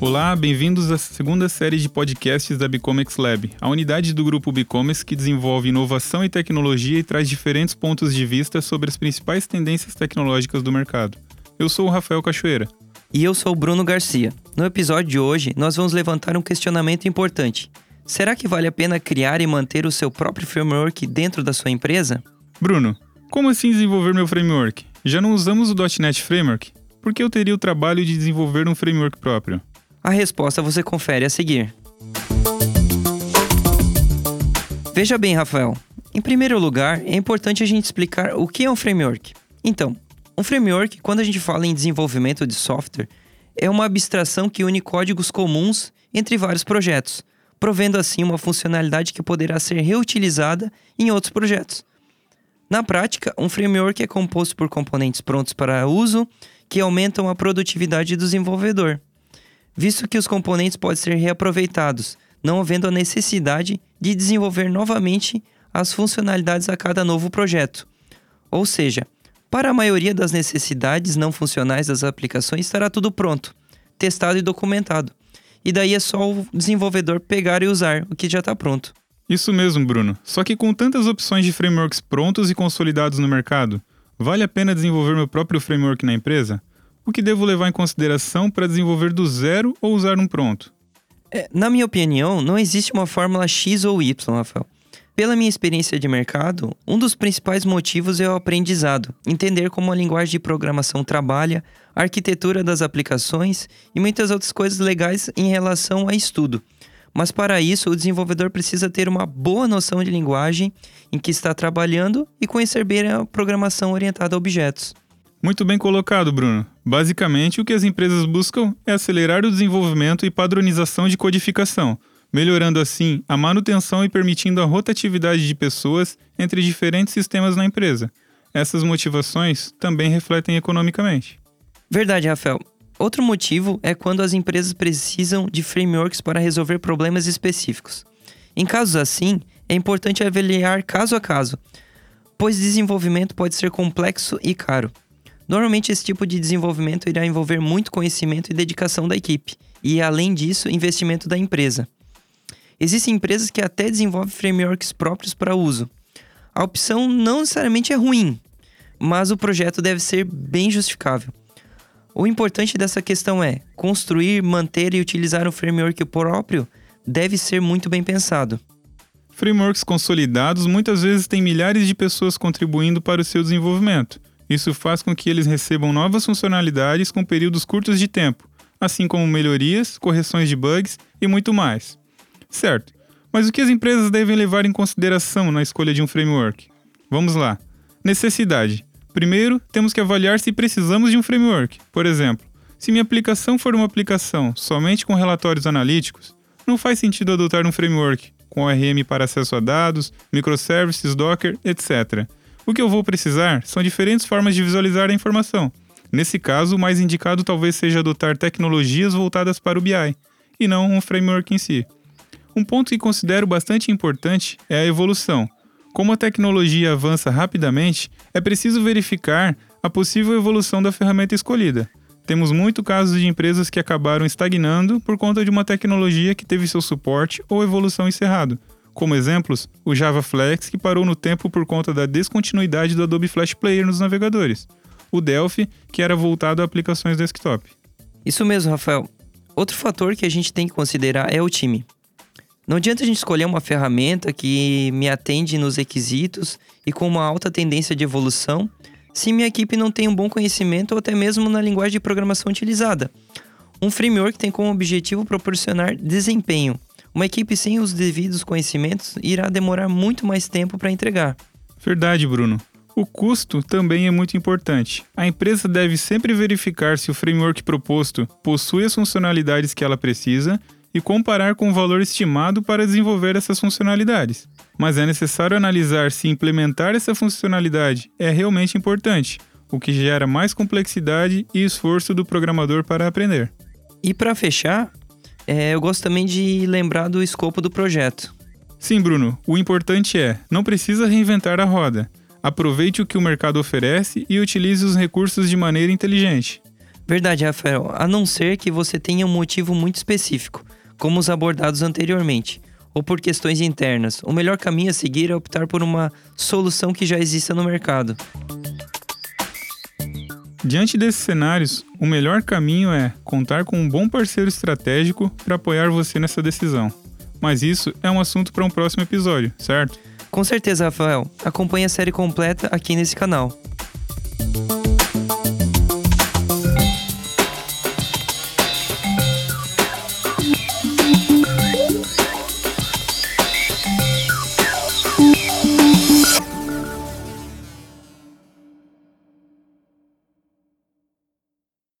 Olá, bem-vindos à segunda série de podcasts da Bicomex Lab, a unidade do grupo Bicomex que desenvolve inovação e tecnologia e traz diferentes pontos de vista sobre as principais tendências tecnológicas do mercado. Eu sou o Rafael Cachoeira. E eu sou o Bruno Garcia. No episódio de hoje, nós vamos levantar um questionamento importante. Será que vale a pena criar e manter o seu próprio framework dentro da sua empresa? Bruno, como assim desenvolver meu framework? Já não usamos o .NET Framework? Por que eu teria o trabalho de desenvolver um framework próprio? A resposta você confere a seguir. Veja bem, Rafael. Em primeiro lugar, é importante a gente explicar o que é um framework. Então, um framework, quando a gente fala em desenvolvimento de software, é uma abstração que une códigos comuns entre vários projetos, provendo assim uma funcionalidade que poderá ser reutilizada em outros projetos. Na prática, um framework é composto por componentes prontos para uso que aumentam a produtividade do desenvolvedor visto que os componentes podem ser reaproveitados, não havendo a necessidade de desenvolver novamente as funcionalidades a cada novo projeto. Ou seja, para a maioria das necessidades não funcionais das aplicações estará tudo pronto, testado e documentado. E daí é só o desenvolvedor pegar e usar o que já está pronto. Isso mesmo, Bruno. Só que com tantas opções de frameworks prontos e consolidados no mercado, vale a pena desenvolver meu próprio framework na empresa? O que devo levar em consideração para desenvolver do zero ou usar um pronto? É, na minha opinião, não existe uma fórmula X ou Y, Rafael. Pela minha experiência de mercado, um dos principais motivos é o aprendizado, entender como a linguagem de programação trabalha, a arquitetura das aplicações e muitas outras coisas legais em relação a estudo. Mas para isso, o desenvolvedor precisa ter uma boa noção de linguagem em que está trabalhando e conhecer bem a programação orientada a objetos. Muito bem colocado, Bruno. Basicamente, o que as empresas buscam é acelerar o desenvolvimento e padronização de codificação, melhorando assim a manutenção e permitindo a rotatividade de pessoas entre diferentes sistemas na empresa. Essas motivações também refletem economicamente. Verdade, Rafael. Outro motivo é quando as empresas precisam de frameworks para resolver problemas específicos. Em casos assim, é importante avaliar caso a caso, pois desenvolvimento pode ser complexo e caro. Normalmente, esse tipo de desenvolvimento irá envolver muito conhecimento e dedicação da equipe, e além disso, investimento da empresa. Existem empresas que até desenvolvem frameworks próprios para uso. A opção não necessariamente é ruim, mas o projeto deve ser bem justificável. O importante dessa questão é construir, manter e utilizar um framework próprio deve ser muito bem pensado. Frameworks consolidados muitas vezes têm milhares de pessoas contribuindo para o seu desenvolvimento. Isso faz com que eles recebam novas funcionalidades com períodos curtos de tempo, assim como melhorias, correções de bugs e muito mais. Certo, mas o que as empresas devem levar em consideração na escolha de um framework? Vamos lá. Necessidade. Primeiro, temos que avaliar se precisamos de um framework. Por exemplo, se minha aplicação for uma aplicação somente com relatórios analíticos, não faz sentido adotar um framework com ORM para acesso a dados, microservices, Docker, etc. O que eu vou precisar são diferentes formas de visualizar a informação. Nesse caso, o mais indicado talvez seja adotar tecnologias voltadas para o BI, e não um framework em si. Um ponto que considero bastante importante é a evolução. Como a tecnologia avança rapidamente, é preciso verificar a possível evolução da ferramenta escolhida. Temos muito casos de empresas que acabaram estagnando por conta de uma tecnologia que teve seu suporte ou evolução encerrado, como exemplos, o Java Flex, que parou no tempo por conta da descontinuidade do Adobe Flash Player nos navegadores. O Delphi, que era voltado a aplicações desktop. Isso mesmo, Rafael. Outro fator que a gente tem que considerar é o time. Não adianta a gente escolher uma ferramenta que me atende nos requisitos e com uma alta tendência de evolução se minha equipe não tem um bom conhecimento ou até mesmo na linguagem de programação utilizada. Um framework tem como objetivo proporcionar desempenho, uma equipe sem os devidos conhecimentos irá demorar muito mais tempo para entregar. Verdade, Bruno. O custo também é muito importante. A empresa deve sempre verificar se o framework proposto possui as funcionalidades que ela precisa e comparar com o valor estimado para desenvolver essas funcionalidades. Mas é necessário analisar se implementar essa funcionalidade é realmente importante, o que gera mais complexidade e esforço do programador para aprender. E para fechar, É, eu gosto também de lembrar do escopo do projeto. Sim, Bruno, o importante é: não precisa reinventar a roda. Aproveite o que o mercado oferece e utilize os recursos de maneira inteligente. Verdade, Rafael, a não ser que você tenha um motivo muito específico, como os abordados anteriormente, ou por questões internas. O melhor caminho a seguir é optar por uma solução que já exista no mercado. Diante desses cenários, o melhor caminho é contar com um bom parceiro estratégico para apoiar você nessa decisão. Mas isso é um assunto para um próximo episódio, certo? Com certeza, Rafael. Acompanhe a série completa aqui nesse canal.